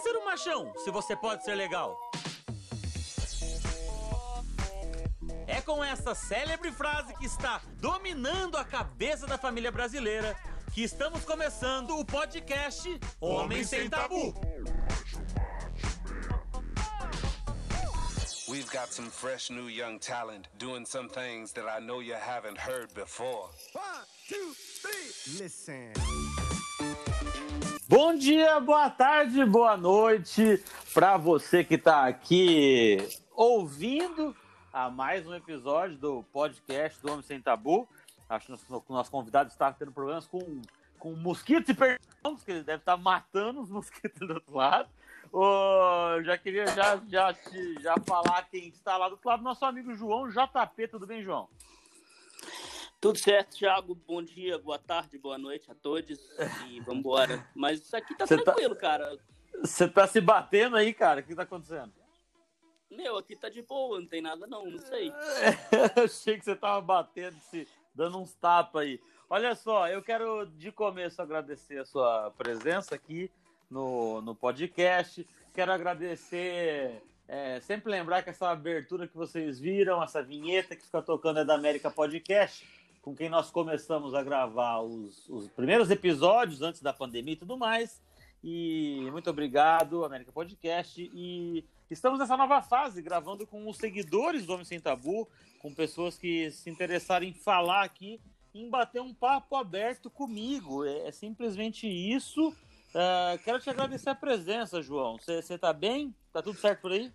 ser um machão se você pode ser legal? É com essa célebre frase que está dominando a cabeça da família brasileira que estamos começando o podcast Homem, Homem Sem Tabu. We've got some fresh new young talent doing some things that I know you haven't heard before. One, two, three, listen. Bom dia, boa tarde, boa noite para você que está aqui ouvindo a mais um episódio do podcast do Homem Sem Tabu. Acho que o nosso convidado está tendo problemas com, com mosquitos e perdidos, que ele deve estar matando os mosquitos do outro lado. Oh, já queria já, já, já falar quem está lá do outro lado, nosso amigo João JP. Tudo bem, João? Tudo certo, Thiago. Bom dia, boa tarde, boa noite a todos e vamos embora. Mas isso aqui tá Cê tá tranquilo, tá... cara. Você tá se batendo aí, cara? O que tá acontecendo? Meu, aqui tá de boa, não tem nada não, não sei. Achei que você tava batendo, se dando uns tapas aí. Olha só, eu quero de começo agradecer a sua presença aqui no, no podcast. Quero agradecer, é, sempre lembrar que essa abertura que vocês viram, essa vinheta que fica tocando é da América Podcast com quem nós começamos a gravar os, os primeiros episódios antes da pandemia e tudo mais. E muito obrigado, América Podcast. E estamos nessa nova fase, gravando com os seguidores do Homem Sem Tabu, com pessoas que se interessarem em falar aqui, em bater um papo aberto comigo. É, é simplesmente isso. Uh, quero te agradecer a presença, João. Você está bem? Tá tudo certo por aí?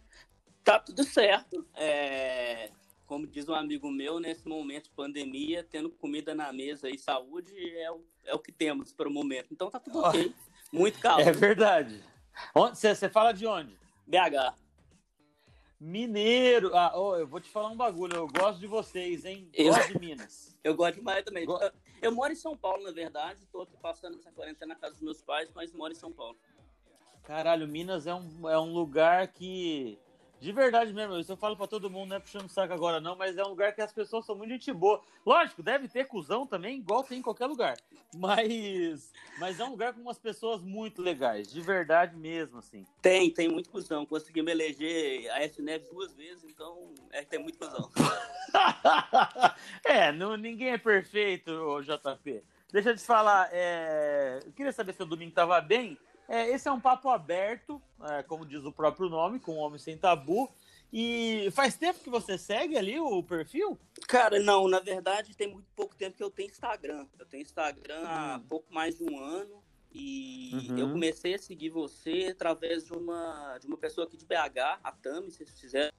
Tá tudo certo. É como diz um amigo meu, nesse momento de pandemia, tendo comida na mesa e saúde é o, é o que temos para o momento. Então tá tudo ok. Muito calmo. É verdade. Você fala de onde? BH. Mineiro. Ah, oh, eu vou te falar um bagulho. Eu gosto de vocês, hein? Eu gosto de Minas. eu gosto demais também. Go... Eu moro em São Paulo, na verdade. Estou aqui passando essa quarentena na casa dos meus pais, mas moro em São Paulo. Caralho, Minas é um, é um lugar que de verdade mesmo, isso eu falo pra todo mundo, não é puxando saco agora não, mas é um lugar que as pessoas são muito gente boa. Lógico, deve ter cuzão também, igual tem em qualquer lugar. Mas, mas é um lugar com umas pessoas muito legais, de verdade mesmo, assim. Tem, tem muito cuzão. Consegui me eleger a S Neves duas vezes, então é, tem muito cuzão. é, não, ninguém é perfeito, JP. Deixa eu te falar, é... eu queria saber se o domingo tava bem. É, esse é um papo aberto, é, como diz o próprio nome, com o Homem Sem Tabu. E faz tempo que você segue ali o perfil? Cara, não, na verdade tem muito pouco tempo que eu tenho Instagram. Eu tenho Instagram hum. há pouco mais de um ano. E uhum. eu comecei a seguir você através de uma, de uma pessoa aqui de BH, a Tami, se vocês fizeram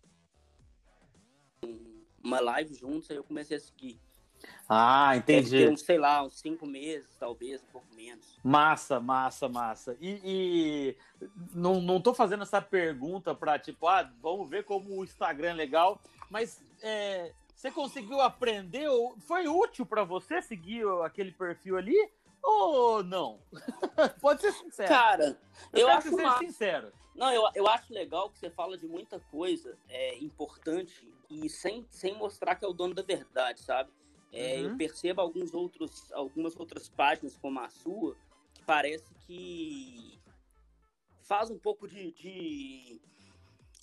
uma live juntos, aí eu comecei a seguir. Ah, entendi. uns, sei lá, uns cinco meses, talvez, um pouco menos. Massa, massa, massa. E, e não, não tô fazendo essa pergunta para tipo, ah, vamos ver como o Instagram é legal, mas é, você conseguiu aprender? Foi útil para você seguir aquele perfil ali? Ou não? Pode ser sincero. Cara, eu, eu acho ser sincero. Não, eu, eu acho legal que você fala de muita coisa é, importante e sem, sem mostrar que é o dono da verdade, sabe? É, uhum. Eu percebo alguns outros, algumas outras páginas, como a sua, que parece que faz um pouco de, de,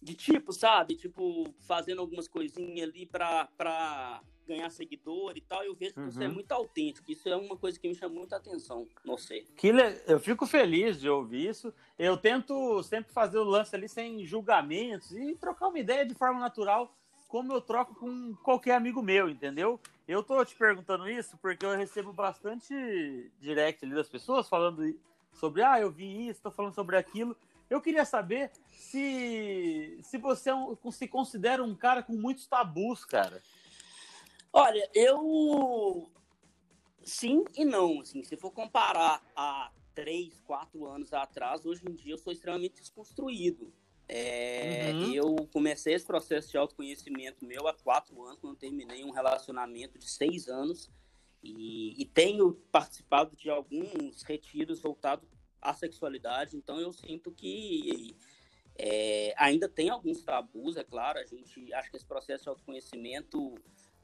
de tipo, sabe? Tipo, fazendo algumas coisinhas ali pra ganhar seguidor e tal. Eu vejo que uhum. você é uhum. muito autêntico. Isso é uma coisa que me chama muita atenção, não sei. Que le... Eu fico feliz de ouvir isso. Eu tento sempre fazer o lance ali sem julgamentos e trocar uma ideia de forma natural como eu troco com qualquer amigo meu, entendeu? Eu tô te perguntando isso porque eu recebo bastante direct das pessoas falando sobre, ah, eu vi isso, tô falando sobre aquilo. Eu queria saber se, se você é um, se considera um cara com muitos tabus, cara. Olha, eu sim e não, assim, se for comparar a três, quatro anos atrás, hoje em dia eu sou extremamente desconstruído. É, uhum. Eu comecei esse processo de autoconhecimento meu há quatro anos, quando terminei um relacionamento de seis anos. E, e, tenho participado de alguns retiros voltados à sexualidade, então eu sinto que é, ainda tem alguns tabus, é claro, a gente acha que esse processo de autoconhecimento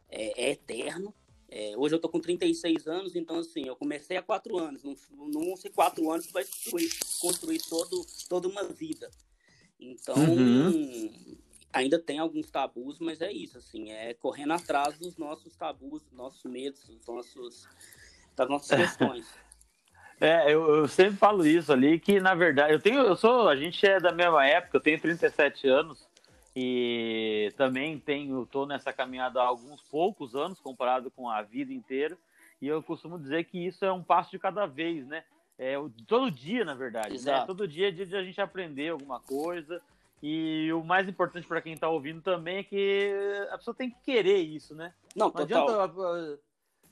é, é eterno, É, hoje eu tô com 36 anos, então assim, eu comecei há quatro anos. Não, vão ser quatro anos que vai construir, construir todo, toda uma vida. Então, uhum. ainda tem alguns tabus, mas é isso, assim, é correndo atrás dos nossos tabus, dos nossos medos, dos nossos, das nossas questões. É, eu, eu, sempre falo isso ali, que na verdade, eu tenho, eu sou, a gente é da mesma época, eu tenho 37 anos, e também tenho, tô nessa caminhada há alguns poucos anos comparado com a vida inteira. E eu costumo dizer que isso é um passo de cada vez, né? É, todo dia, na verdade, né? Todo dia é dia de a gente aprender alguma coisa. E o mais importante para quem está ouvindo também é que a pessoa tem que querer isso, né? Não, não adianta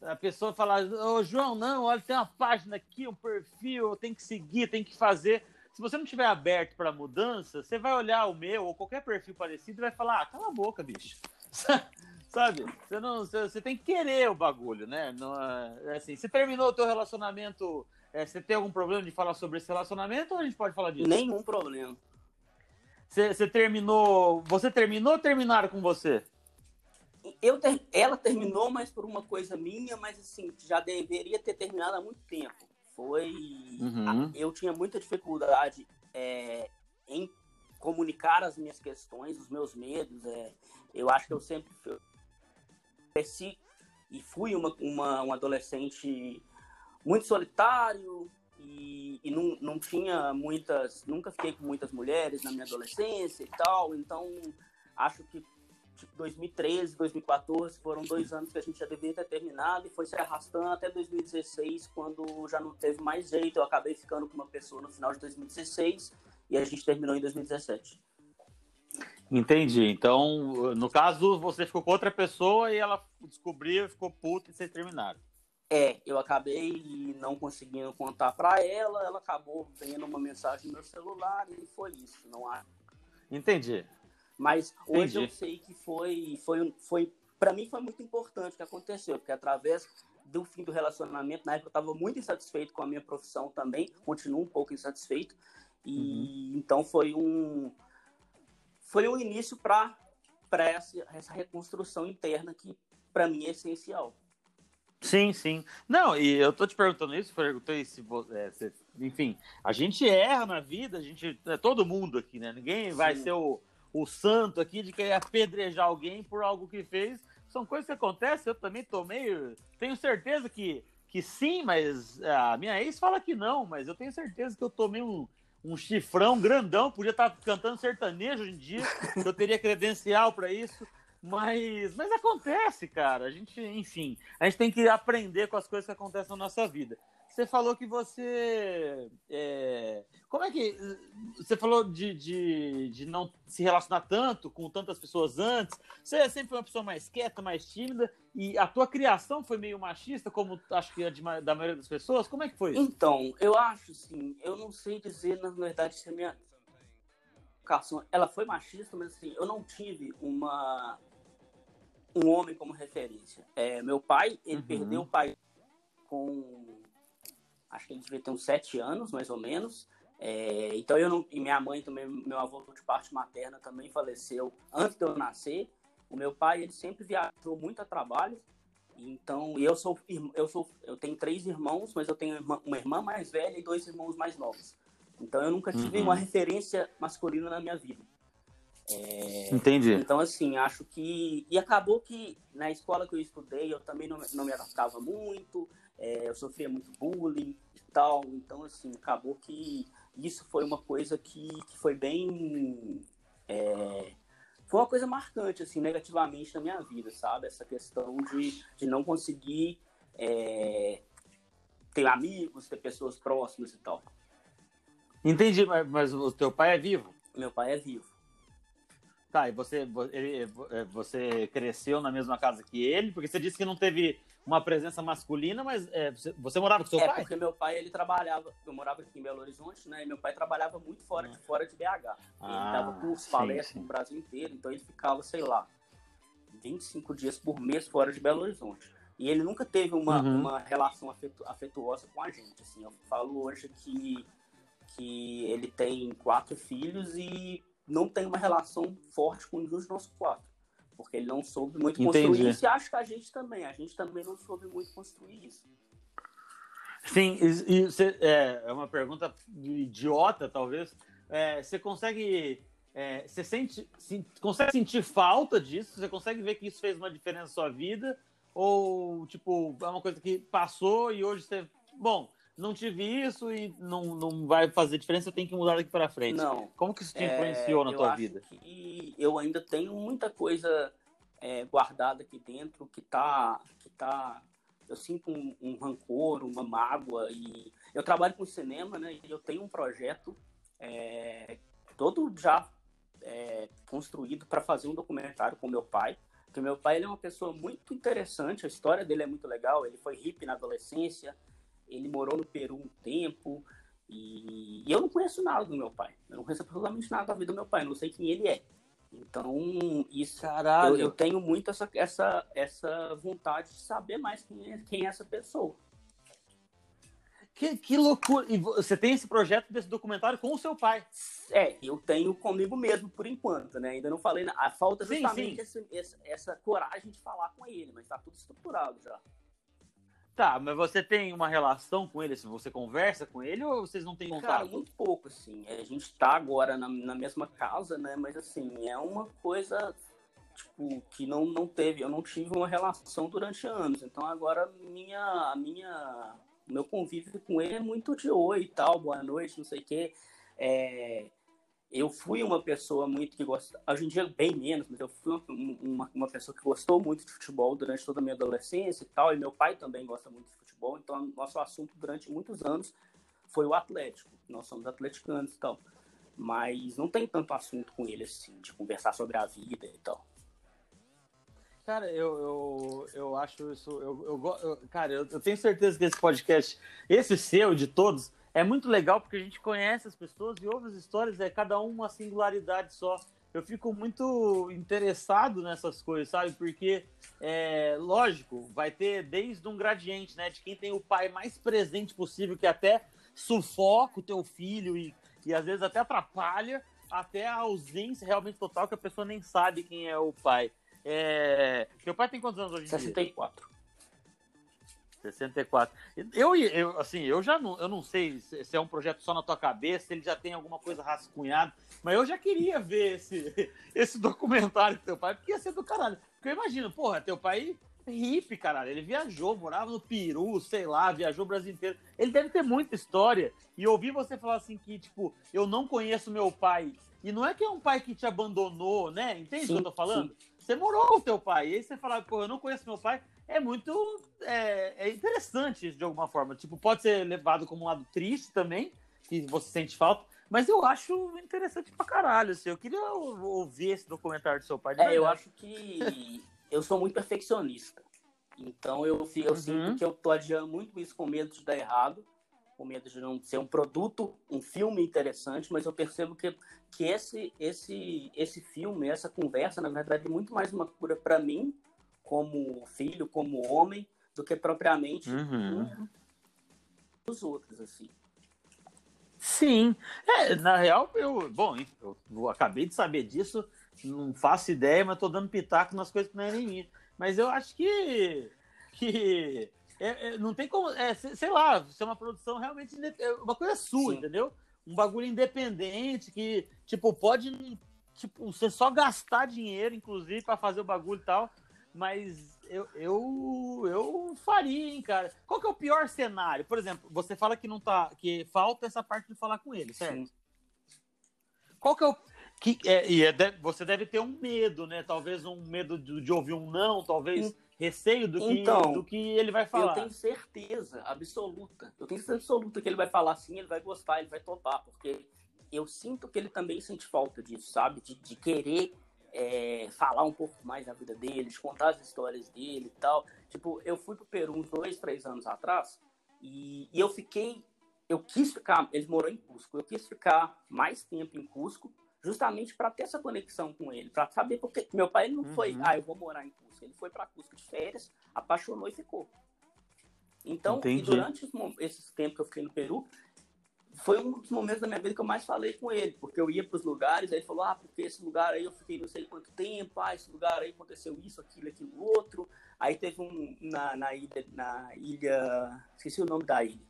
a, a, pessoa falar, ô João, não, olha, tem uma página aqui, um perfil, tem que seguir, tem que fazer se você não tiver aberto para mudança, você vai olhar o meu ou qualquer perfil parecido e vai falar: ah, cala a boca, bicho. Sabe? Você, não, você, você, tem que querer o bagulho, né? Não, é assim, você terminou o teu relacionamento, é, você tem algum problema de falar sobre esse relacionamento ou a gente pode falar disso? Nenhum problema. Você, você terminou. Você terminou ou terminaram com você? Eu ter, ela terminou, mas por uma coisa minha, mas assim, já deveria ter terminado há muito tempo foi. Uhum. Eu tinha muita dificuldade é, em comunicar as minhas questões, os meus medos. É, eu acho que eu sempre cresci e fui uma, uma, um adolescente muito solitário e, e não, não tinha muitas. Nunca fiquei com muitas mulheres na minha adolescência e tal. Então, acho que 2013, 2014 foram dois anos que a gente já devia ter terminado e foi se arrastando até 2016, quando já não teve mais jeito. Eu acabei ficando com uma pessoa no final de 2016 e a gente terminou em 2017. Entendi. Então, no caso, você ficou com outra pessoa e ela descobriu, ficou puta e vocês terminaram. É, eu acabei não conseguindo contar para ela, ela acabou vendo uma mensagem no meu celular e foi isso. Não há. Entendi. Mas hoje Entendi. eu sei que foi, foi, foi para mim foi muito importante o que aconteceu, porque através do fim do relacionamento, na época eu estava muito insatisfeito com a minha profissão também, continuo um pouco insatisfeito, e uhum. então foi um foi um início para para essa, essa reconstrução interna que para mim é essencial. Sim, sim. Não, e eu tô te perguntando isso, perguntei se é, você, enfim, a gente erra na vida, a gente, é todo mundo aqui, né? Ninguém vai ser o, o santo aqui de querer apedrejar alguém por algo que fez. São coisas que acontecem, eu também tomei. Tenho certeza que, que sim, mas a minha ex fala que não, mas eu tenho certeza que eu tomei um, um chifrão grandão, podia estar cantando sertanejo hoje em dia, eu teria credencial para isso. Mas, mas acontece, cara. A gente, enfim, a gente tem que aprender com as coisas que acontecem na nossa vida. Você falou que você. É, como é que. Você falou de, de, de não se relacionar tanto com tantas pessoas antes. Você sempre foi uma pessoa mais quieta, mais tímida. E a tua criação foi meio machista, como acho que é de, da maioria das pessoas. Como é que foi isso? Então, eu acho, sim. Eu não sei dizer, na verdade, se a minha educação ela foi machista, mas assim, eu não tive uma um homem como referência. É, meu pai, ele uhum. perdeu o pai com acho que ele devia ter uns sete anos, mais ou menos. É, então eu não, e minha mãe também, meu avô de parte materna também faleceu antes de eu nascer. O meu pai ele sempre viajou muito a trabalho. Então eu sou eu sou eu tenho três irmãos, mas eu tenho uma irmã mais velha e dois irmãos mais novos. Então eu nunca tive uhum. uma referência masculina na minha vida. É, Entendi. Então assim acho que e acabou que na escola que eu estudei eu também não, não me adaptava muito é, eu sofria muito bullying e tal, então assim, acabou que isso foi uma coisa que, que foi bem. É, foi uma coisa marcante, assim, negativamente na minha vida, sabe? Essa questão de, de não conseguir é, ter amigos, ter pessoas próximas e tal. Entendi, mas, mas o teu pai é vivo? Meu pai é vivo. Tá, e você, ele, é, você cresceu na mesma casa que ele? Porque você disse que não teve uma presença masculina, mas é, você, você, morava com seu é, pai? porque meu pai, ele trabalhava, eu morava aqui em Belo Horizonte, né, e meu pai trabalhava muito fora, de, ah. fora de BH. Ah, ele dava curso, palestras no Brasil inteiro, então ele ficava, sei lá, 25 dias por mês fora de Belo Horizonte. E ele nunca teve uma, uhum. uma relação afetu afetuosa com a gente, assim, eu falo hoje que, que ele tem quatro filhos e não tem uma relação forte com nenhum dos nossos quatro. porque ele não soube muito construir Entendi. isso e acho que a gente também, a gente também não soube muito construir isso. Sim, e, e cê, é, é uma pergunta idiota, talvez. É, você consegue. É, você sente, se, consegue sentir falta disso? Você consegue ver que isso fez uma diferença na sua vida? Ou, tipo, é uma coisa que passou e hoje você. Bom, não tive isso e não, não vai fazer diferença, eu tenho que mudar daqui para frente. Não. Como que isso te influenciou é, na tua vida? Que eu ainda tenho muita coisa é, guardada aqui dentro que tá, que tá eu sinto um, um, rancor, uma mágoa e eu trabalho com cinema, né? E eu tenho um projeto é, todo já é, construído para fazer um documentário com meu pai. Porque meu pai ele é uma pessoa muito interessante, a história dele é muito legal. Ele foi hippie na adolescência, ele morou no Peru um tempo e, e eu não conheço nada do meu pai. Eu não conheço absolutamente nada da vida do meu pai, não sei quem ele é. Então, isso, Caralho. Eu, eu tenho muito essa, essa, essa vontade de saber mais quem é, quem é essa pessoa. Que, que loucura! E você tem esse projeto desse documentário com o seu pai? É, eu tenho comigo mesmo por enquanto, né? Ainda não falei nada. Falta justamente sim, sim. Essa, essa, coragem de falar com ele, mas tá tudo estruturado já. Tá, mas você tem uma relação com ele? Assim, você conversa com ele ou vocês não têm contato? Cara, muito pouco, assim. A gente tá agora na, na mesma casa, né? Mas, assim, é uma coisa, tipo, que não, não teve... Eu não tive uma relação durante anos. Então, agora, minha, minha, meu convívio com ele é muito de oi e tal, boa noite, não sei o quê. É, eu fui uma pessoa muito que gosta, hoje em dia bem menos, mas eu fui uma, uma, pessoa que gostou muito de futebol durante toda a minha adolescência e tal, e meu pai também gosta muito de futebol, então nosso assunto durante muitos anos foi o Atlético, nós somos atleticanos e tal, mas não tem tanto assunto com ele assim, de conversar sobre a vida e tal. Cara, eu, eu, eu acho isso. Eu, eu, eu cara, eu, eu tenho certeza que esse podcast, esse seu, de todos, é muito legal porque a gente conhece as pessoas e ouve as histórias, é cada um uma singularidade só. Eu fico muito interessado nessas coisas, sabe? Porque, é, lógico, vai ter desde um gradiente, né? De quem tem o pai mais presente possível, que até sufoca o teu filho e, e às vezes até atrapalha, até a ausência realmente total, que a pessoa nem sabe quem é o pai. É... Teu pai tem quantos anos hoje em 64. dia? 64. 64. Eu, eu, assim, eu já não, eu não sei se é um projeto só na tua cabeça, se ele já tem alguma coisa rascunhada, mas eu já queria ver esse, esse documentário do teu pai, porque ia ser do caralho. Porque eu imagino, porra, teu pai é hippie, caralho. Ele viajou, morava no Peru, sei lá, viajou o Brasil inteiro. Ele deve ter muita história. E ouvir você falar assim que, tipo, eu não conheço meu pai. E não é que é um pai que te abandonou, né? Entende o que eu tô falando? Sim. Você morou com o teu pai. E aí você fala, pô, eu não conheço meu pai é muito é, é interessante de alguma forma. Tipo, pode ser levado como um lado triste também, que você sente falta, mas eu acho interessante pra caralho. Assim. Eu queria ouvir esse documentário do seu pai. É, eu acho que eu sou muito perfeccionista. Então eu, eu uhum. sinto que eu tô adiando muito isso com medo de dar errado, com medo de não ser um produto, um filme interessante, mas eu percebo que, que esse, esse, esse filme, essa conversa, na verdade, é muito mais uma cura para mim como filho, como homem, do que propriamente uhum. os outros, assim. Sim, é, na real, eu, bom, eu, acabei de saber disso, não faço ideia, mas tô dando pitaco nas coisas que não é nem minha. Mas eu acho que, que é, é, não tem como, é, sei lá, ser uma produção realmente, é uma coisa sua, Sim. entendeu? Um bagulho independente que, tipo, pode, tipo, você só gastar dinheiro, inclusive, para fazer o bagulho e tal, mas eu, eu, eu faria, hein, cara. Qual que é o pior cenário? Por exemplo, você fala que não tá. que falta essa parte de falar com ele, certo? Sim. Qual que é o. Que, é, e é, você deve ter um medo, né? Talvez um medo de, de ouvir um não, talvez receio do que, então, do que ele vai falar. Eu tenho certeza absoluta. Eu tenho certeza absoluta que ele vai falar assim, ele vai gostar, ele vai topar, porque eu sinto que ele também sente falta disso, sabe? De, de querer é, falar um pouco mais da vida dele, de contar as histórias dele e tal. Tipo, eu fui pro Peru uns dois, três anos atrás e, e eu fiquei, eu quis ficar, ele morou em Cusco, eu quis ficar mais tempo em Cusco justamente para ter essa conexão com ele, para saber porque meu pai não uhum. foi, ah, eu vou morar em Cusco, ele foi para Cusco de férias, apaixonou e ficou. Então, durante esses tempos que eu fiquei no Peru, foi um dos momentos da minha vida que eu mais falei com ele, porque eu ia para os lugares, aí ele falou, ah, porque esse lugar aí eu fiquei não sei quanto tempo, ah, esse lugar aí aconteceu isso, aquilo, aquilo, outro. Aí teve um na, na ilha, na ilha, esqueci o nome da ilha,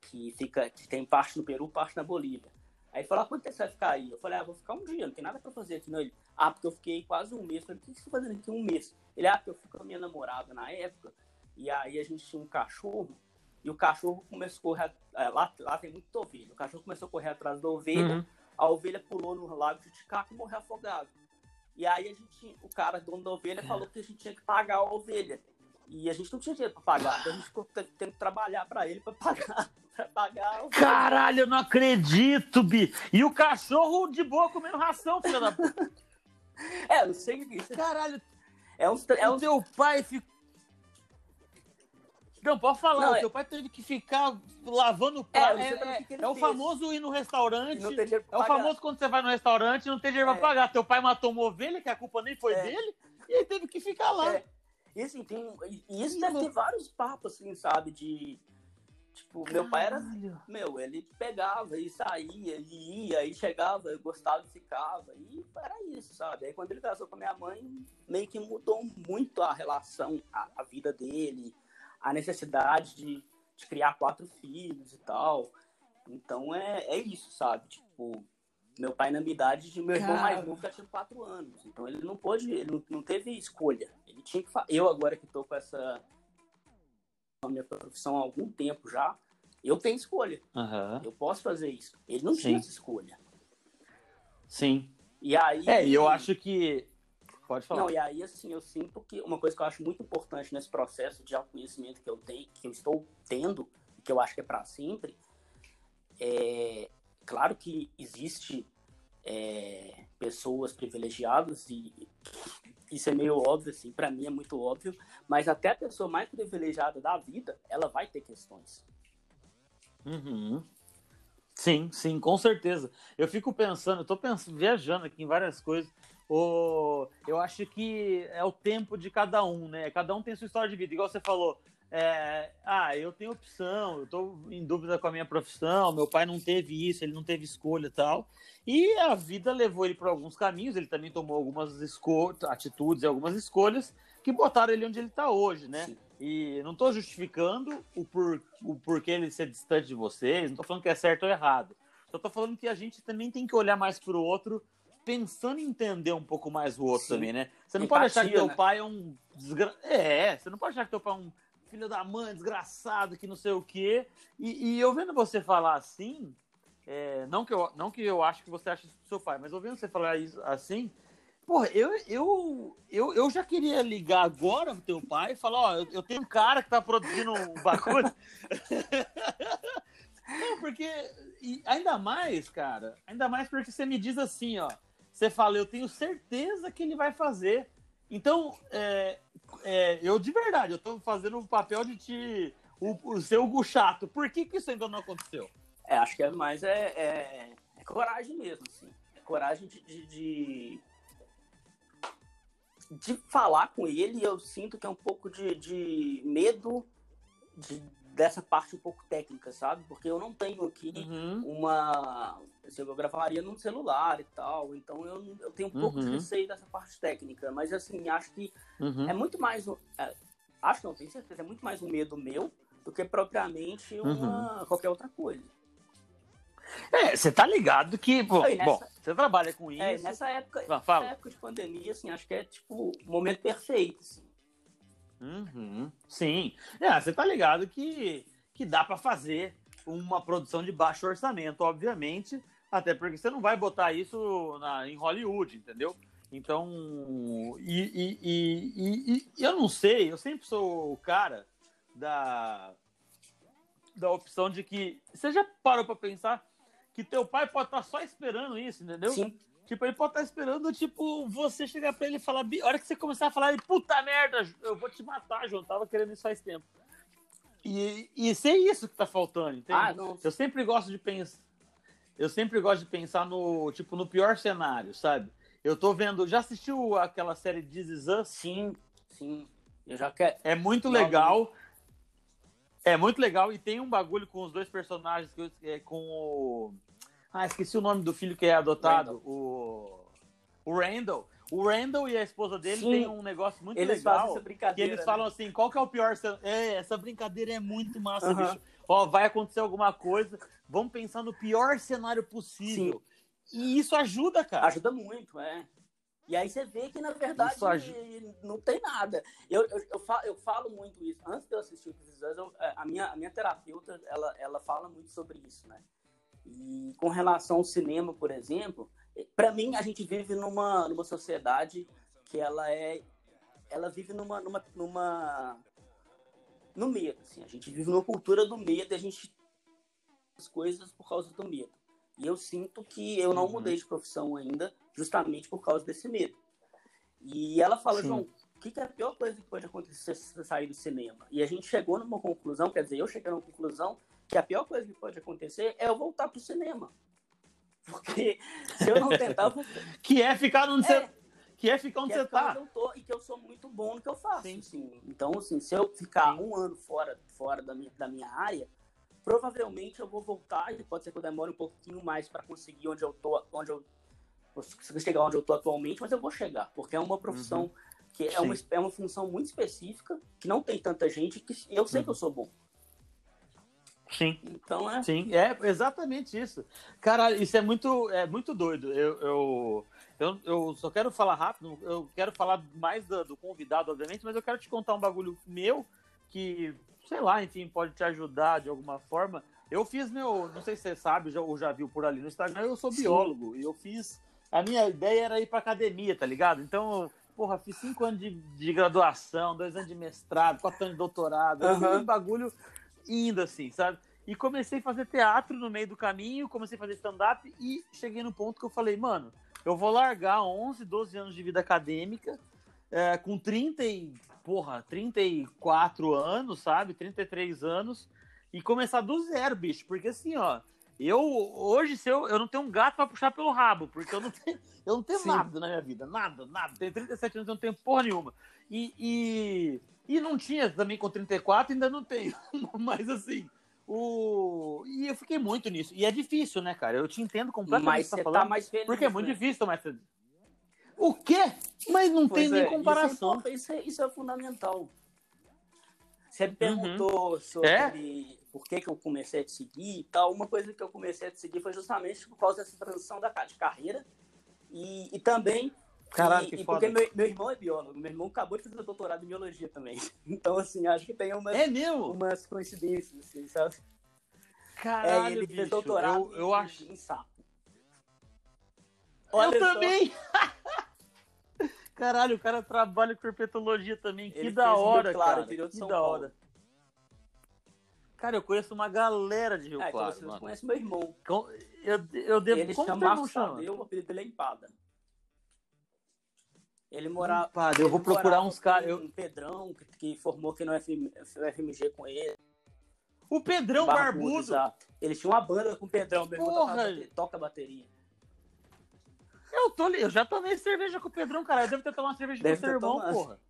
que fica, que tem parte no Peru, parte na Bolívia. Aí ele falou, ah, quanto tempo você vai ficar aí? Eu falei, ah, vou ficar um dia, não tem nada para fazer aqui não. Ele, ah, porque eu fiquei quase um mês. Eu falei, o que você está fazendo aqui um mês? Ele, ah, porque eu fui com a minha namorada na época, e aí a gente tinha um cachorro, e o cachorro começou a correr. É, lá, lá tem muito ovelha. O cachorro começou a correr atrás da ovelha. Uhum. A ovelha pulou no lago de Titicaca e morreu afogado. E aí a gente, o cara, dono da ovelha, falou que a gente tinha que pagar a ovelha. E a gente não tinha dinheiro para pagar. Então a gente ficou tendo que trabalhar para ele para pagar. Pra pagar o... Caralho, eu não acredito, Bi! E o cachorro de boa comendo ração, filha da puta. é, não sei o que é. Caralho. É um, é um... O teu pai ficou não, pode falar. Não, o é... teu pai teve que ficar lavando o prato. É, é, é, é o famoso ir no restaurante. É o famoso quando você vai no restaurante e não tem dinheiro é. pra pagar. Teu pai matou uma ovelha, que a culpa nem foi é. dele, e ele teve que ficar lá. É. E assim, tem. E isso deve ter vários papos, assim, sabe? De. Tipo, Caralho. meu pai era. Meu, ele pegava e saía, e ia, e chegava, eu gostava e ficava. E era isso, sabe? Aí quando ele casou com a minha mãe, meio que mudou muito a relação, a, a vida dele a necessidade de, de criar quatro filhos e tal. Então é, é isso, sabe? Tipo, meu pai na minha idade de meu irmão Cara. mais novo já tinha quatro anos. Então ele não pôde, ele não, não teve escolha. Ele tinha que Eu agora que estou com essa a minha profissão há algum tempo já, eu tenho escolha. Uhum. Eu posso fazer isso. Ele não Sim. tinha essa escolha. Sim. E aí. É, e eu acho que Pode falar. Não, e aí, assim, eu sinto que uma coisa que eu acho muito importante nesse processo de autoconhecimento que eu tenho, que eu estou tendo, que eu acho que é para sempre, é claro que existe é, pessoas privilegiadas e isso é meio óbvio, assim, para mim é muito óbvio, mas até a pessoa mais privilegiada da vida, ela vai ter questões. Uhum. Sim, sim, com certeza. Eu fico pensando, eu tô pensando, viajando aqui em várias coisas o, eu acho que é o tempo de cada um, né? Cada um tem sua história de vida. Igual você falou, é, ah, eu tenho opção, eu estou em dúvida com a minha profissão, meu pai não teve isso, ele não teve escolha e tal. E a vida levou ele para alguns caminhos, ele também tomou algumas atitudes e algumas escolhas que botaram ele onde ele está hoje, né? Sim. E não estou justificando o, por, o porquê ele ser distante de vocês, não estou falando que é certo ou errado. Só estou falando que a gente também tem que olhar mais para o outro pensando em entender um pouco mais o outro Sim. também, né? Você não Empatia, pode achar que teu né? pai é um desgra... É, você não pode achar que teu pai é um filho da mãe, desgraçado, que não sei o quê. E, e eu vendo você falar assim, é, não, que eu, não que eu acho que você acha isso pro seu pai, mas ouvindo você falar isso assim, porra, eu, eu, eu, eu já queria ligar agora pro teu pai e falar, ó, eu, eu tenho um cara que tá produzindo um bagulho. não, porque, ainda mais, cara, ainda mais porque você me diz assim, ó, você fala, eu tenho certeza que ele vai fazer. Então, é, é, eu de verdade, eu estou fazendo o papel de te. O, o seu Hugo chato. Por que, que isso ainda não aconteceu? É, acho que é mais é, é, é coragem mesmo, assim. É coragem de, de, de, de, falar com ele. Eu sinto que é um pouco de, de medo de dessa parte um pouco técnica, sabe? Porque eu não tenho aqui uhum. uma. Assim, eu gravaria no celular e tal, então eu, eu tenho um pouco uhum. de receio dessa parte técnica, mas assim, acho que uhum. é muito mais. É, acho não, tenho certeza, é muito mais um medo meu do que propriamente uma, uhum. qualquer outra coisa. É, você tá ligado que, bom, nessa, bom, você trabalha com é, isso. É, nessa época, nessa época de pandemia, assim, acho que é tipo o momento perfeito, assim. Uhum, sim. É, você tá ligado que, que dá para fazer uma produção de baixo orçamento, obviamente, até porque você não vai botar isso na, em Hollywood, entendeu? Então, e, e, e, e, eu não sei, eu sempre sou o cara da, da opção de que. Você já parou para pensar que teu pai pode estar tá só esperando isso, entendeu? Sim. Tipo, ele pode estar esperando, tipo, você chegar pra ele e falar. A hora que você começar a falar, ele, puta merda, eu vou te matar, João. Tava querendo isso faz tempo. E, e ser isso que tá faltando, entende? Ah. Eu sempre gosto de pensar. Eu sempre gosto de pensar no, tipo, no pior cenário, sabe? Eu tô vendo. Já assistiu aquela série This Is Us? Sim, sim. Eu já quero. É muito legal. É muito legal e tem um bagulho com os dois personagens que é, com o ah, esqueci o nome do filho que é adotado, Randall. o o Randall. O Randall e a esposa dele Sim. tem um negócio muito eles legal. Essa brincadeira, que eles né? falam assim: qual que é o pior. É, essa brincadeira é muito massa, bicho. Ó, vai acontecer alguma coisa, vamos pensar no pior cenário possível. Sim. E isso ajuda, cara. Ajuda muito, é. E aí você vê que, na verdade, não tem nada. Eu, eu, eu, falo, eu falo muito isso. Antes de eu assistir o Visões, a minha, a minha terapeuta, ela, ela fala muito sobre isso, né? E com relação ao cinema, por exemplo, para mim, a gente vive numa, numa sociedade que ela é... Ela vive numa, numa, numa no medo, assim. A gente vive numa cultura do medo e a gente as coisas por causa do medo. E eu sinto que eu não uhum. mudei de profissão ainda, justamente por causa desse medo. E ela fala, Sim. João, o que, que, é a pior coisa que pode acontecer se você sair do cinema? E a gente chegou numa conclusão, quer dizer, eu cheguei numa conclusão que a pior coisa que pode acontecer é eu voltar pro cinema. Porque se eu não tentar, eu vou... que é ficar onde é, que é ficar onde é você é tá. Onde eu tô, e que eu sou muito bom no que eu faço. Sim. Assim. Então, assim, se eu ficar Sim. um ano fora, fora da, minha, da minha área, provavelmente eu vou voltar e pode ser que eu demore um pouquinho mais para conseguir onde eu tô, onde eu chegar onde eu tô atualmente, mas eu vou chegar, porque é uma profissão uhum. que é uma, é uma função muito específica, que não tem tanta gente, que eu sei uhum. que eu sou bom. Sim. Então é. Sim, é exatamente isso. Cara, isso é muito, é muito doido. Eu, eu, eu, eu só quero falar rápido, eu quero falar mais do, do convidado, obviamente, mas eu quero te contar um bagulho meu que sei lá, enfim, pode te ajudar de alguma forma. Eu fiz meu, não sei se você sabe, já, ou já viu por ali no Instagram, eu sou biólogo Sim. e eu fiz. A minha ideia era ir pra academia, tá ligado? Então, porra, fiz cinco anos de, de graduação, dois anos de mestrado, quatro anos de doutorado, uhum. um bagulho indo assim, sabe? E comecei a fazer teatro no meio do caminho, comecei a fazer stand-up e cheguei no ponto que eu falei, mano, eu vou largar 11, 12 anos de vida acadêmica, é, com 30 e porra, 34 anos, sabe? 33 anos. E começar do zero, bicho. Porque assim, ó, eu hoje, se eu, eu não tenho um gato para puxar pelo rabo, porque eu não tenho, eu não tenho nada na minha vida. Nada, nada. Tenho 37 anos, eu não tenho porra nenhuma. E, e, e não tinha também com 34, ainda não tenho. Mas assim. O... E eu fiquei muito nisso. E é difícil, né, cara? Eu te entendo completamente. Mas você tá, tá mais feliz. Porque é muito né? difícil tomar essa o quê? Mas não pois tem é, nem comparação. Isso é, isso, é, isso é, fundamental. Você me uhum. perguntou uhum. sobre é? por que, que eu comecei a te seguir e tal. Uma coisa que eu comecei a te seguir foi justamente por causa dessa transição da, de carreira. E, e também. Caralho, e, que e porque meu, meu, irmão é biólogo, meu irmão acabou de fazer doutorado em biologia também. Então, assim, acho que tem umas, é mesmo? umas coincidências, assim, sabe? Caralho, é, ele bicho, fez doutorado eu, eu em, acho... em sapo. Olha eu só. também! Caralho, o cara trabalha com herpetologia também. Que da hora, claro, cara. Que da hora. Cara, eu conheço uma galera de Rio é, Claro. Você conhece meu irmão. Eu, eu devo. Ele Como chama Marçadeu, o apelido dele é Empada. Ele morava. Empada, eu vou procurar uns caras. Eu... Um Pedrão, que, que formou aqui no FM, FMG com ele. O Pedrão Barbudo. Barbudo. Eles tinham uma banda com o Pedrão, meu irmão Porra. toca, toca bateria. Eu, tô, eu já tomei cerveja com o Pedrão, cara. Eu devo ter tomado cerveja Deve com o seu irmão, tomado. porra.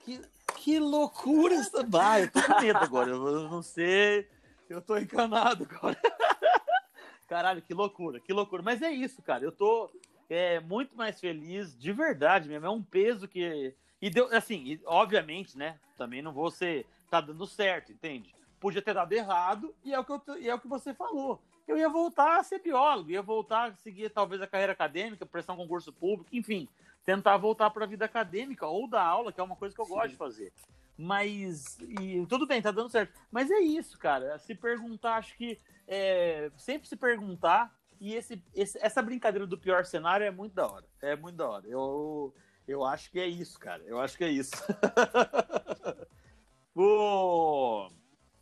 Que, que loucura essa. Vai, eu tô com medo agora. Eu, eu não sei. Eu tô encanado agora. Caralho, que loucura, que loucura. Mas é isso, cara. Eu tô é, muito mais feliz, de verdade mesmo. É um peso que. E deu, assim, e, obviamente, né? Também não vou ser. Tá dando certo, entende? Podia ter dado errado, e é o que, eu, e é o que você falou eu ia voltar a ser biólogo, ia voltar a seguir talvez a carreira acadêmica, prestar um concurso público, enfim, tentar voltar para a vida acadêmica ou dar aula, que é uma coisa que eu Sim. gosto de fazer. Mas, e, tudo bem, tá dando certo. Mas é isso, cara. Se perguntar, acho que é, sempre se perguntar, e esse, esse, essa brincadeira do pior cenário é muito da hora. É muito da hora. Eu, eu acho que é isso, cara. Eu acho que é isso. o...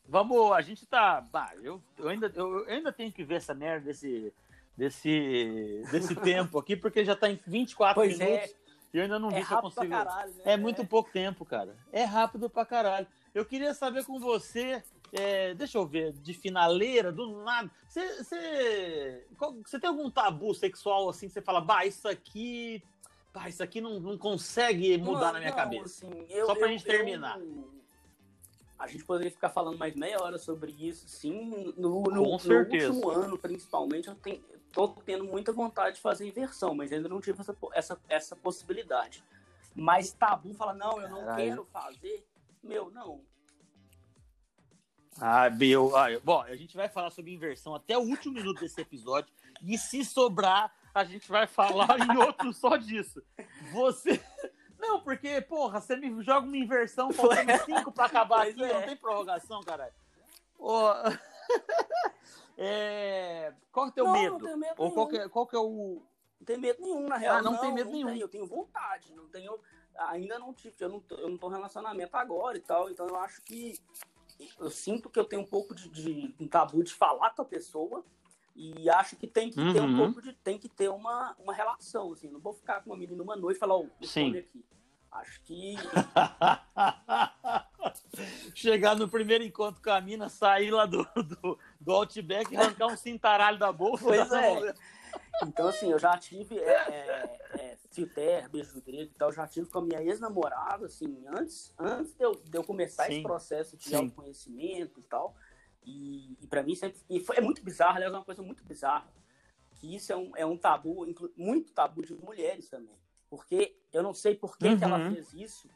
Vamos, a gente tá. Bah, eu, eu, ainda, eu, eu, ainda tenho que ver essa merda desse, desse, desse tempo aqui, porque já tá em 24 pois minutos. É. E eu ainda não vi é se eu consigo. Caralho, né? É muito pouco tempo, cara. É rápido pra caralho. Eu queria saber com você. É, deixa eu ver, de finaleira, do nada. Você, tem algum tabu sexual assim que você fala, bah, isso aqui. Bah, isso aqui não, não consegue mudar não, na minha não, cabeça. Assim, eu, Só pra eu, gente terminar. Eu A gente poderia ficar falando mais meia hora sobre isso, sim. No, no, no último ano, principalmente, eu tenho, tô tendo muita vontade de fazer inversão, mas ainda não tive essa, essa, essa possibilidade. Mas tabu fala, não, eu não Caralho. quero fazer. Meu, não. Ah, meu. Ah, bom, a gente vai falar sobre inversão até o último minuto desse episódio. E se sobrar, a gente vai falar em outro só disso. Você. Não, porque, porra, você me joga uma inversão faltando cinco pra acabar aqui, é. não tem prorrogação, caralho. Oh... é... Qual que é o teu não, medo? Não medo Ou qual que, é, qual que é o. Não tem medo nenhum, na real. Ah, não, não tem medo nenhum. Tenho, eu tenho vontade, não tenho. Ainda não tive, eu não, tô, eu não tô em relacionamento agora e tal, então eu acho que. Eu sinto que eu tenho um pouco de, de um tabu de falar com a pessoa e acho que tem que uhum. ter um uhum. pouco de. tem que ter uma, uma relação, assim. Não vou ficar com uma menina uma noite e falar, oh, Sim. aqui. Acho que. Chegar no primeiro encontro com a mina, sair lá do, do, do Outback e arrancar um cintaralho da bolsa. Pois é. Então, assim, eu já tive é, é, é, fio terra, beijo grego e tal, já tive com a minha ex-namorada, assim, antes, antes de, eu, de eu começar Sim. esse processo de Sim. autoconhecimento e tal. E, e para mim sempre. E foi, é muito bizarro, aliás, é uma coisa muito bizarra. Que isso é um, é um tabu, muito tabu de mulheres também. Porque eu não sei por que, uhum. que ela uhum. fez isso,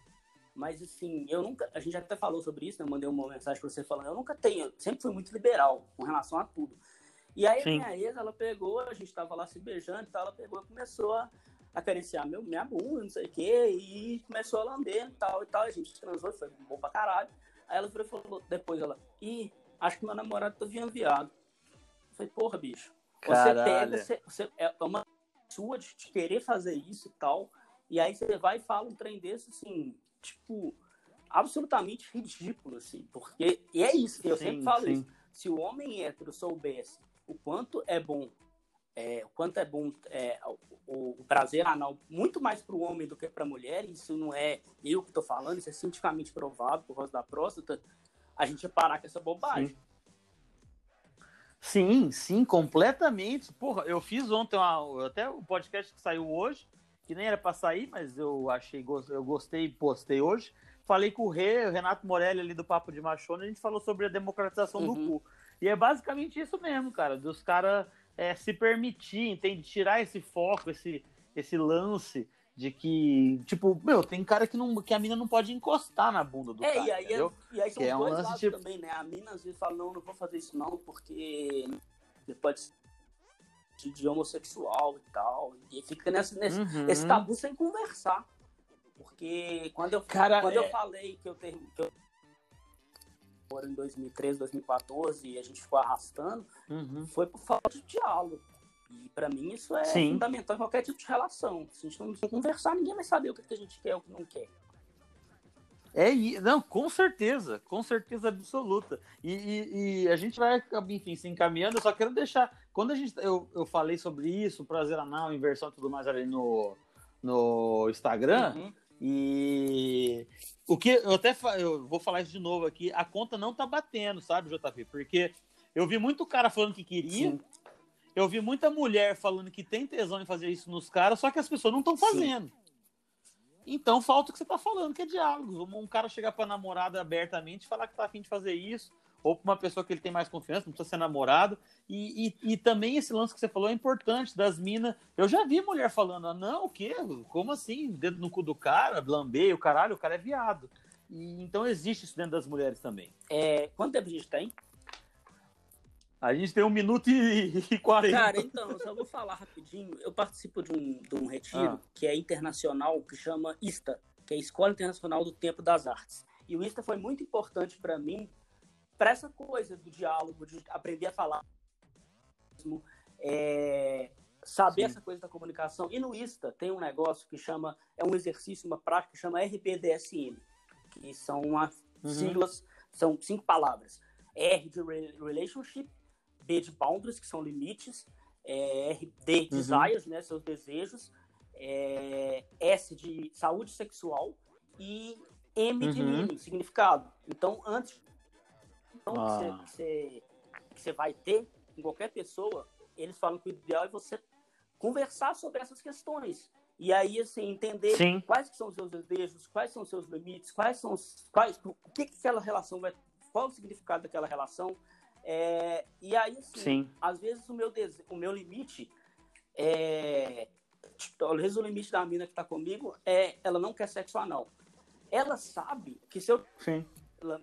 mas assim, eu nunca. A gente até falou sobre isso, né? Eu mandei uma mensagem para você falando, eu nunca tenho, eu sempre fui muito liberal com relação a tudo. E aí Sim. minha ex, ela pegou, a gente tava lá se beijando e tal, ela pegou e começou a acariciar meu, minha bunda, não sei o quê, e começou a lamber e tal e tal. A gente transou, foi bom pra caralho. Aí ela falou, depois ela, ih, acho que meu namorado tá vindo viado. Eu falei, porra, bicho. Você pega, você, você, é uma sua de, de querer fazer isso e tal. E aí você vai e fala um trem desse, assim, tipo, absolutamente ridículo, assim. Porque, e é isso, eu sim, sempre falo sim. isso. Se o homem hétero soubesse o quanto é bom, é, o quanto é bom é, o, o, prazer anal, muito mais para o homem do que para a mulher, isso não é eu que estou falando, isso é cientificamente provado por causa da próstata, a gente ia parar com essa bobagem. Sim. Sim, sim, completamente. Porra, eu fiz ontem uma, até o podcast que saiu hoje, que nem era para sair, mas eu achei, eu gostei e postei hoje. Falei com o Rê, o Renato Morelli ali do Papo de Machona, a gente falou sobre a democratização uhum. do cu. E é basicamente isso mesmo, cara, dos caras é, se permitir, entende? Tirar esse foco, esse, esse lance de que, tipo, meu, tem cara que, não, que a mina não pode encostar na bunda do é, cara. E aí, entendeu? É, e aí são que é dois lados tipo... também, né? A mina às vezes fala, não, não vou fazer isso não, porque pode ser de homossexual e tal. E fica nessa, nesse uhum. esse tabu sem conversar. Porque quando eu, cara, quando é... eu falei que eu tenho. Que eu em 2013, 2014 e a gente ficou arrastando, uhum. foi por falta de diálogo. E para mim isso é Sim. fundamental em qualquer tipo de relação. Se a gente não conversar, ninguém vai saber o que a gente quer o que não quer. É, não, com certeza, com certeza absoluta. E, e, e, a gente vai, enfim, se encaminhando. Eu só quero deixar. Quando a gente, eu, eu falei sobre isso, prazer anal, inversão e tudo mais ali no, no Instagram, uhum. E o que eu até eu vou falar isso de novo aqui, a conta não tá batendo, sabe, JP? Porque eu vi muito cara falando que queria, Sim. Eu vi muita mulher falando que tem tesão em fazer isso nos caras, só que as pessoas não estão fazendo. Sim. Então falta o que você está falando, que é diálogo. Um cara chegar para namorada abertamente falar que tá afim de fazer isso, ou para uma pessoa que ele tem mais confiança, não precisa ser namorado. E, e, e, também esse lance que você falou é importante, das minas. Eu já vi mulher falando, ah, não, o quê? Como assim? Dentro no cu do cara, lambeia, o caralho, o cara é viado. E, então existe isso dentro das mulheres também. É, quanto tempo a gente tem? A gente tem um minuto e quarenta. Cara, então, só vou falar rapidinho. Eu participo de um, de um retiro ah. que é internacional, que chama ISTA, que é a Escola Internacional do Tempo das Artes. E o ISTA foi muito importante para mim, para essa coisa do diálogo, de aprender a falar, é, saber Sim. essa coisa da comunicação. E no ISTA tem um negócio que chama, é um exercício, uma prática que chama RPDSM, que são uma uhum. siglas, são cinco palavras. R de relationship, B de boundaries, que são limites, é, D, uhum. desires, né, seus desejos, é, S de saúde sexual e M uhum. de meaning, significado. Então, antes ah. que, você, que você vai ter em qualquer pessoa, eles falam que o ideal é você conversar sobre essas questões. E aí, assim, entender Sim. quais são os seus desejos, quais são os seus limites, quais são os. Quais, o que, que aquela relação vai. Qual o significado daquela relação? É, e aí, assim, Sim. às vezes o meu, dese... o meu limite é. Às vezes o limite da mina que tá comigo é ela não quer sexo anal. Ela sabe que se eu Sim.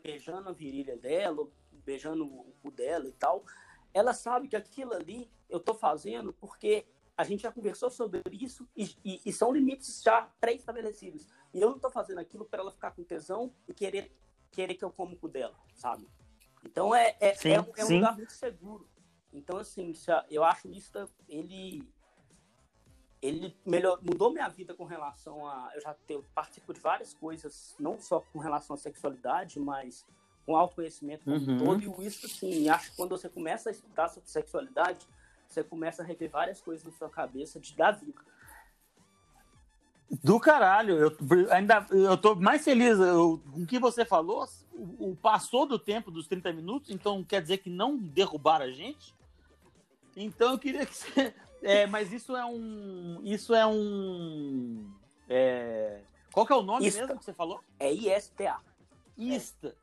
Beijando a virilha dela, beijando o cu dela e tal, ela sabe que aquilo ali eu tô fazendo porque a gente já conversou sobre isso e, e, e são limites já pré-estabelecidos. E eu não estou fazendo aquilo para ela ficar com tesão e querer, querer que eu como o dela, sabe? Então é, é, sim, é, é um lugar muito seguro. Então, assim, eu acho isso, ele, ele melhor, mudou minha vida com relação a. Eu já tenho, participo de várias coisas, não só com relação à sexualidade, mas com autoconhecimento uhum. todo. E isso, assim, acho que quando você começa a estudar sobre sexualidade, você começa a rever várias coisas na sua cabeça de da vida. Do caralho, eu ainda eu tô mais feliz eu, com o que você falou. O, o, passou do tempo dos 30 minutos, então quer dizer que não derrubaram a gente? Então eu queria que você. É, mas isso é um. Isso é um. É, qual que é o nome Ista. mesmo que você falou? É ISTA. ISTA.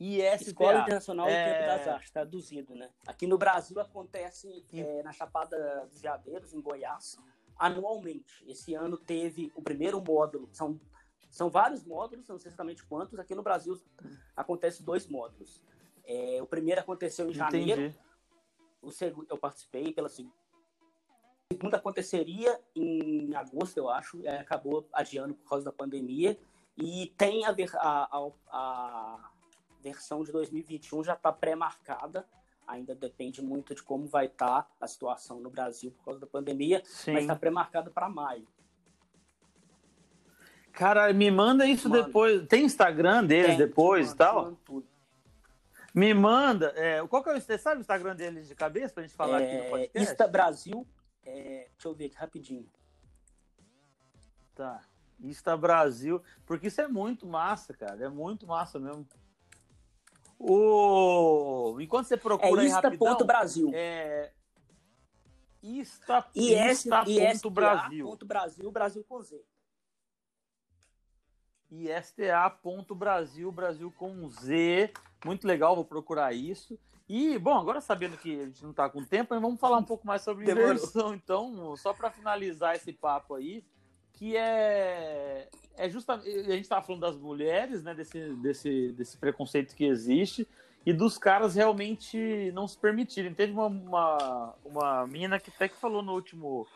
ISTA. Escola Internacional é... do Tempo das Artes, traduzido, né? Aqui no Brasil acontece é, na Chapada dos Veadeiros, em Goiás, anualmente. Esse ano teve o primeiro módulo, são, são vários módulos, não sei exatamente quantos, aqui no Brasil acontece dois módulos. É, o primeiro aconteceu em janeiro, Entendi. o segundo eu participei pela segunda. O segundo aconteceria em agosto, eu acho, e acabou adiando por causa da pandemia. E tem a, a, a, a versão de 2021 já está pré-marcada. Ainda depende muito de como vai estar tá a situação no Brasil por causa da pandemia, Sim. mas está pré-marcada para maio. Cara, me manda isso manda. depois. Tem Instagram deles Tem, depois e tal? Me manda. É, qual que é o você sabe o Instagram deles de cabeça pra gente falar é, aqui no podcast? Insta Brasil. É, deixa eu ver aqui rapidinho. Tá. Insta Brasil. Porque isso é muito massa, cara. É muito massa mesmo. O... Enquanto você procura é Ista ponto Brasil. É... Brasil. Ponto Brasil, Brasil com Z. ISTA.Brasil, Brasil com Z. Muito legal, vou procurar isso. E, bom, agora sabendo que a gente não está com tempo, vamos falar um pouco mais sobre Demorou. inversão, então, só para finalizar esse papo aí, que é é justamente. A gente estava falando das mulheres, né? Desse, desse, desse preconceito que existe e dos caras realmente não se permitirem. Teve uma, uma, uma menina que até que falou no último.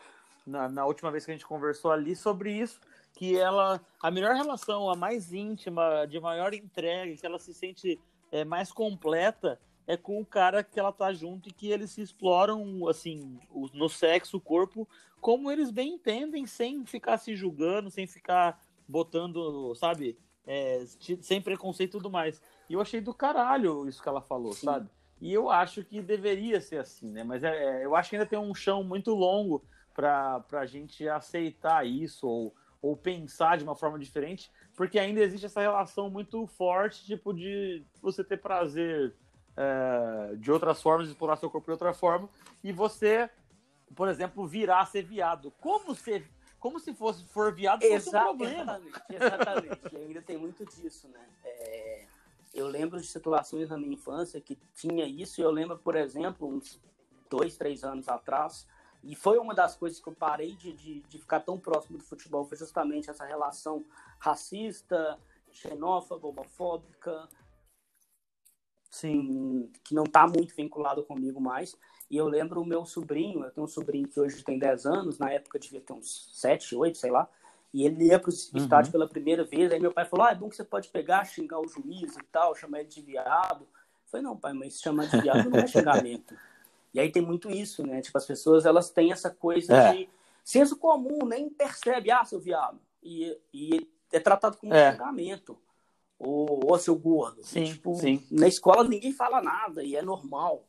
Na, na última vez que a gente conversou ali sobre isso, que ela. A melhor relação, a mais íntima, de maior entrega, que ela se sente é, mais completa é com o cara que ela tá junto e que eles se exploram, assim, no sexo, o corpo, como eles bem entendem, sem ficar se julgando, sem ficar botando, sabe, é, sem preconceito e tudo mais. E eu achei do caralho isso que ela falou, Sim. sabe? E eu acho que deveria ser assim, né? Mas é, é eu acho que ainda tem um chão muito longo para a gente aceitar isso ou, ou pensar de uma forma diferente, porque ainda existe essa relação muito forte, tipo, de você ter prazer é, de outras formas, explorar seu corpo de outra forma, e você, por exemplo, virar ser viado. Como ser como se fosse for viado fosse Exa um problema. Exatamente, exatamente. ainda tem muito disso, né? É, eu lembro de situações na minha infância que tinha isso, e eu lembro, por exemplo, uns dois, três anos atrás, e foi uma das coisas que eu parei de, de, de ficar tão próximo do futebol, foi justamente essa relação racista, xenófoba, homofóbica, Sim. que não está muito vinculado comigo mais. E eu lembro o meu sobrinho, eu tenho um sobrinho que hoje tem 10 anos, na época devia ter uns 7, 8, sei lá. E ele ia para o uhum. estádio pela primeira vez. Aí meu pai falou: Ah, é bom que você pode pegar, xingar o juiz e tal, chamar ele de viado. Eu falei: Não, pai, mas chamar de viado não é xingamento. e aí tem muito isso, né? Tipo, as pessoas elas têm essa coisa é. de senso comum, nem percebe, ah, seu viado. E, e é tratado como é. um xingamento. Ou, ou seu gordo. Sim, tipo, sim. Na escola ninguém fala nada e é normal.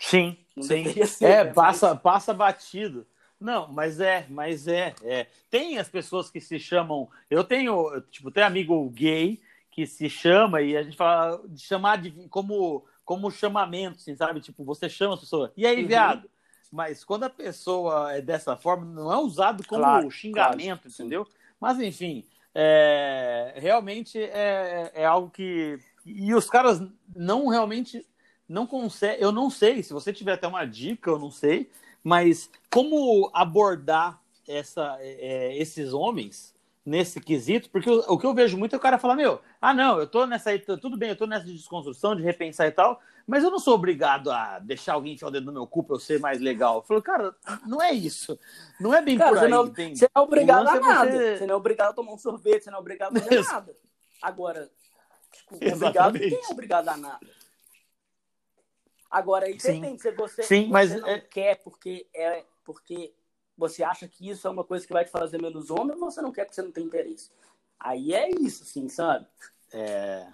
Sim, sim. Ser, é, né? passa, passa batido. Não, mas é, mas é, é. Tem as pessoas que se chamam. Eu tenho, tipo, tem amigo gay que se chama e a gente fala de chamar de como como chamamento, assim, sabe? Tipo, você chama a pessoa. E aí, uhum. viado? mas quando a pessoa é dessa forma, não é usado como Claro, xingamento, claro, entendeu? Mas enfim, é, realmente é, é algo que. E os caras não realmente não conseguem. Eu não sei, se você tiver até uma dica, eu não sei, mas como abordar essa, é, esses homens nesse quesito, porque o, o que eu vejo muito é o cara falar, meu, ah, não, eu tô nessa aí, tudo bem, eu tô nessa de desconstrução, de repensar e tal, mas eu não sou obrigado a deixar alguém enfiar o dedo no meu cu pra eu ser mais legal. Eu falo, cara, não é isso. Não é bem Cara, por você aí, não, entende? você não é obrigado a é nada. você- Você... não é obrigado a tomar um sorvete, você não é obrigado a fazer Ex- nada. Agora, tipo, Exatamente. obrigado, ninguém é obrigado a nada. Agora, aí Sim. depende se você, Sim, você mas não é- quer porque é porque você acha que isso é uma coisa que vai te fazer menos homem ou você não quer porque você não tem interesse. Aí é isso, assim, sabe? É,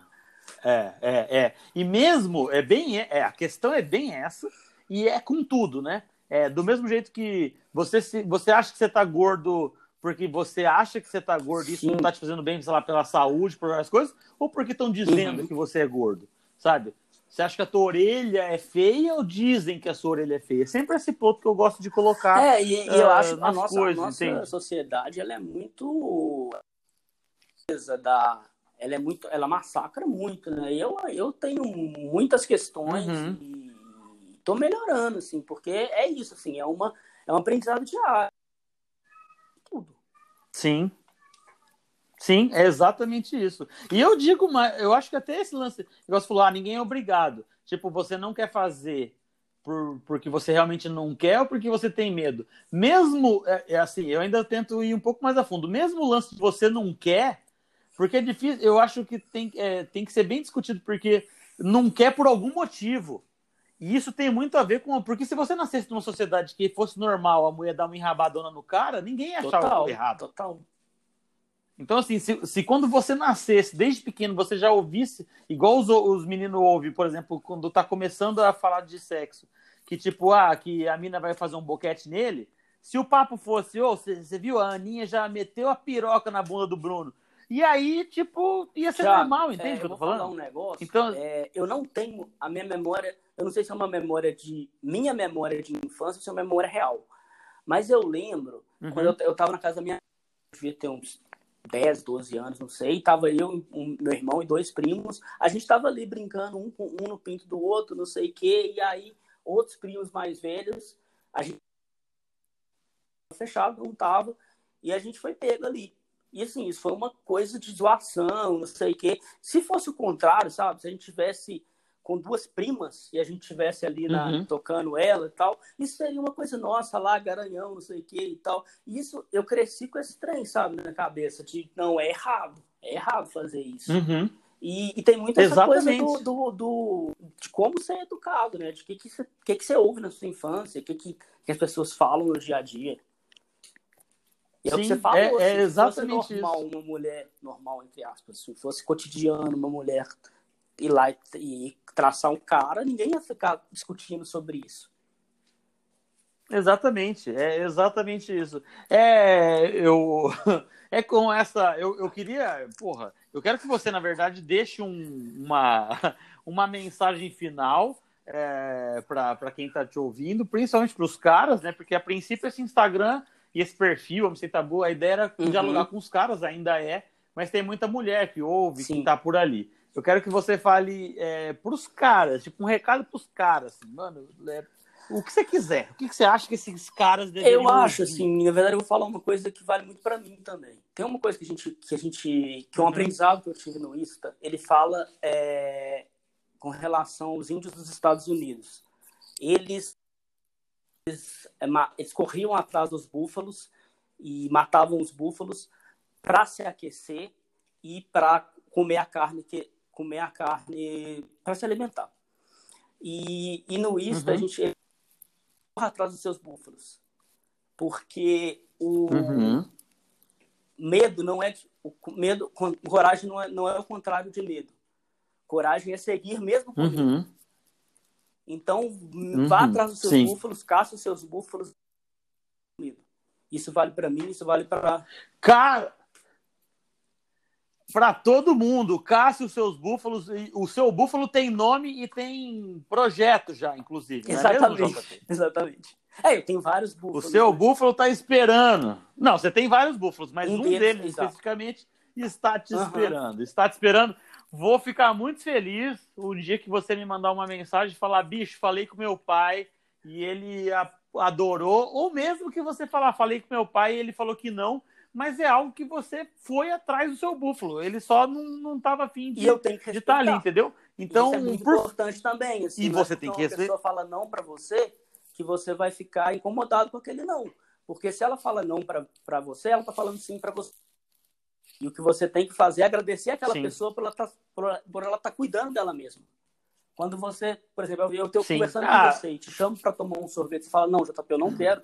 é, é, é. E mesmo, é bem, é, a questão é bem essa, e é com tudo, né? É, do mesmo jeito que você, se, você acha que você tá gordo porque você acha que você tá gordo e isso Sim. não tá te fazendo bem, sei lá, pela saúde, por várias coisas, ou porque estão dizendo Uhum. que você é gordo, sabe? Você acha que a tua orelha é feia ou dizem que a sua orelha é feia? Sempre esse ponto que eu gosto de colocar. É, e, e eu ah, acho que a nossa, coisas, a nossa entende? sociedade ela é muito da ela é muito ela massacra muito né eu eu tenho muitas questões Uhum. e tô melhorando assim porque é isso assim é uma é um aprendizado diário tudo Sim. Sim, é exatamente isso. E eu digo mais, eu acho que até esse lance, igual você falou, ah, ninguém é obrigado. Tipo, você não quer fazer por, porque você realmente não quer ou porque você tem medo. Mesmo, é, é assim, eu ainda tento ir um pouco mais a fundo. Mesmo o lance de você não quer, porque é difícil, eu acho que tem, é, tem que ser bem discutido, porque não quer por algum motivo. E isso tem muito a ver com. Porque se você nascesse numa sociedade que fosse normal a mulher dar uma enrabadona no cara, ninguém achar total errado. total Então, assim, se, se quando você nascesse, desde pequeno, você já ouvisse, igual os, os meninos ouvem, por exemplo, quando tá começando a falar de sexo, que tipo, ah, que a mina vai fazer um boquete nele, se o papo fosse, ô, você viu, a Aninha já meteu a piroca na bunda do Bruno. E aí, tipo, ia ser Já, normal, entende é, o que eu tô vou falar falando? um negócio Então- é, eu não tenho a minha memória eu não sei se é uma memória de minha memória de infância ou se é uma memória real mas eu lembro Uhum. Quando eu, eu tava na casa da minha devia ter uns 10, 12 anos, não sei. Tava eu, um, meu irmão e dois primos. A gente tava ali brincando, um, um no pinto do outro, não sei o quê. E aí, outros primos mais velhos, a gente fechado, não tava. E a gente foi pego ali. E assim, isso foi uma coisa de zoação, não sei o quê. Se fosse o contrário, sabe? Se a gente tivesse com duas primas e a gente tivesse ali na, Uhum. tocando ela e tal, isso seria uma coisa nossa lá, garanhão, não sei o que e tal. E isso, eu cresci com esse trem, sabe, na cabeça, de não, é errado, é errado fazer isso. Uhum. E, e tem muito essa coisa Exatamente. do, do, do- de como ser educado, né? De que que você, que que você ouve na sua infância, o que, que, que as pessoas falam no dia a dia. E é o que Sim, você falou, é- assim, é se exatamente fosse normal isso. uma mulher, normal entre aspas, se fosse cotidiano uma mulher ir lá e, e traçar um cara, ninguém ia ficar discutindo sobre isso. Exatamente, é exatamente isso. É, eu, é com essa, eu, eu queria, porra, eu quero que você, na verdade, deixe um- uma, uma mensagem final é, para quem está te ouvindo, principalmente para os caras, né? Porque a princípio esse Instagram e esse perfil, a MC Tabu, a ideia era Uhum. dialogar com os caras, ainda é, mas tem muita mulher que ouve, Sim. que tá por ali. Eu quero que você fale é, para os caras, tipo, um recado para os caras, assim, mano, é, o que você quiser. O que você acha que esses caras deveriam Eu acho, ouvir? assim, na verdade eu vou falar uma coisa que vale muito pra mim também. Tem uma coisa que a gente, que a gente, que é um Uhum. aprendizado que eu tive no Insta, ele fala é, com relação aos índios dos Estados Unidos. Eles, eles, é, eles corriam atrás dos búfalos e matavam os búfalos para se aquecer e para comer a carne que comer a carne para se alimentar. E, e no Insta Uhum. a gente corre atrás dos seus búfalos. Porque o Uhum. medo não é o medo, coragem não é, não é o contrário de medo. Coragem é seguir mesmo com medo. Uhum. Então, vá Uhum, atrás dos seus sim. búfalos, caça os seus búfalos. Isso vale para mim, isso vale para Cara, para todo mundo. Cássio, os seus búfalos, o seu búfalo tem nome e tem projeto já, inclusive. Exatamente. É exatamente. É, eu tenho vários búfalos. O seu búfalo está esperando. Não, você tem vários búfalos, mas um, um deles, deles especificamente está te uhum. esperando. Está te esperando. Vou ficar muito feliz o dia que você me mandar uma mensagem e falar, bicho, falei com meu pai e ele adorou, ou mesmo que você falar, falei com meu pai e ele falou que não, mas é algo que você foi atrás do seu búfalo. Ele só não estava afim de, estar tá ali, entendeu? Então, Isso é muito por... importante também. Assim, e você tem que respeitar. Se a pessoa fala não para você, que você vai ficar incomodado com aquele não. Porque se ela fala não para você, ela está falando sim para você. E o que você tem que fazer é agradecer aquela sim. pessoa por ela tá, estar tá cuidando dela mesma. Quando você, por exemplo, eu estou conversando ah. com você e te chamo para tomar um sorvete, você fala, não, JP, eu não quero.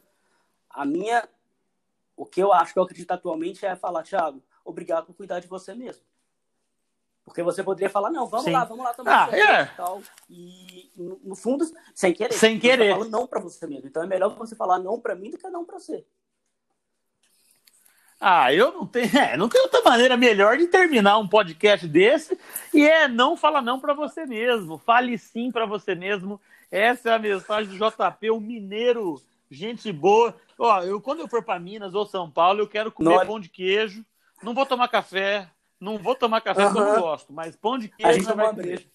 A minha, o que eu acho que eu acredito atualmente é falar, Thiago, obrigado por cuidar de você mesmo. Porque você poderia falar, não, vamos Sim. lá, vamos lá tomar ah, é. e tal. E no, fundo, sem querer. Sem querer. Você não para você mesmo. Então é melhor você falar não para mim do que não para você. Ah, eu não tenho, é, não tenho outra maneira melhor de terminar um podcast desse e é não fala não para você mesmo, fale sim para você mesmo. Essa é a mensagem do JP, o mineiro, gente boa. Ó, eu quando eu for para Minas ou São Paulo, eu quero comer Não. pão de queijo. Não vou tomar café, não vou tomar café porque eu não gosto, mas pão de queijo a gente vai comer.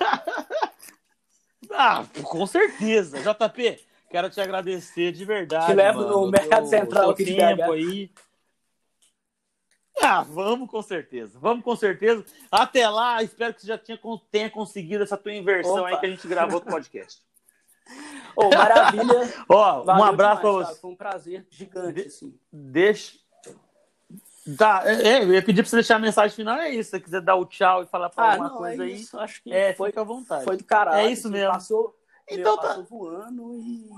ah, com certeza. JP, quero te agradecer de verdade. Te levo mano, no Mercado Central aqui tempo aí. Ah, vamos com certeza. Vamos com certeza. Até lá, espero que você já tenha, tenha conseguido essa tua inversão Opa. aí que a gente gravou no podcast. Oh, maravilha. Ó, um abraço para você. Foi um prazer gigante, assim. Deixa. Tá, é, é, eu ia pedir pra você deixar a mensagem final, é isso. Se você quiser dar o tchau e falar pra ah, alguma não, coisa é aí. Isso, acho que é, foi, fica à vontade. Foi do caralho. É isso mesmo. Passou, então tá. Passou voando e.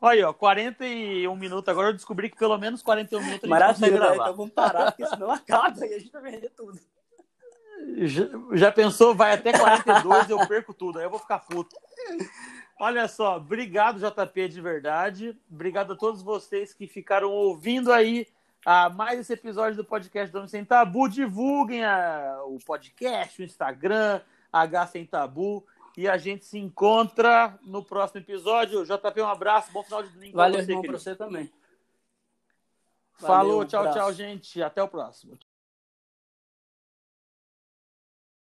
Olha aí, ó, 41 minutos. Agora eu descobri que pelo menos 41 minutos a gente Maravilha, gravar. Então vamos parar, porque senão acaba e a gente vai perder tudo. Já, já pensou? Vai até 42 eu perco tudo. Aí eu vou ficar puto. Olha só, obrigado, JP, de verdade. Obrigado a todos vocês que ficaram ouvindo aí a mais esse episódio do podcast do Homem Sem Tabu. Divulguem a, o podcast, o Instagram, H Sem Tabu. E a gente se encontra no próximo episódio. JP, um abraço, bom final de domingo. Valeu, para você, pra você também. Falou, Valeu, tchau, tchau, gente. Até o próximo.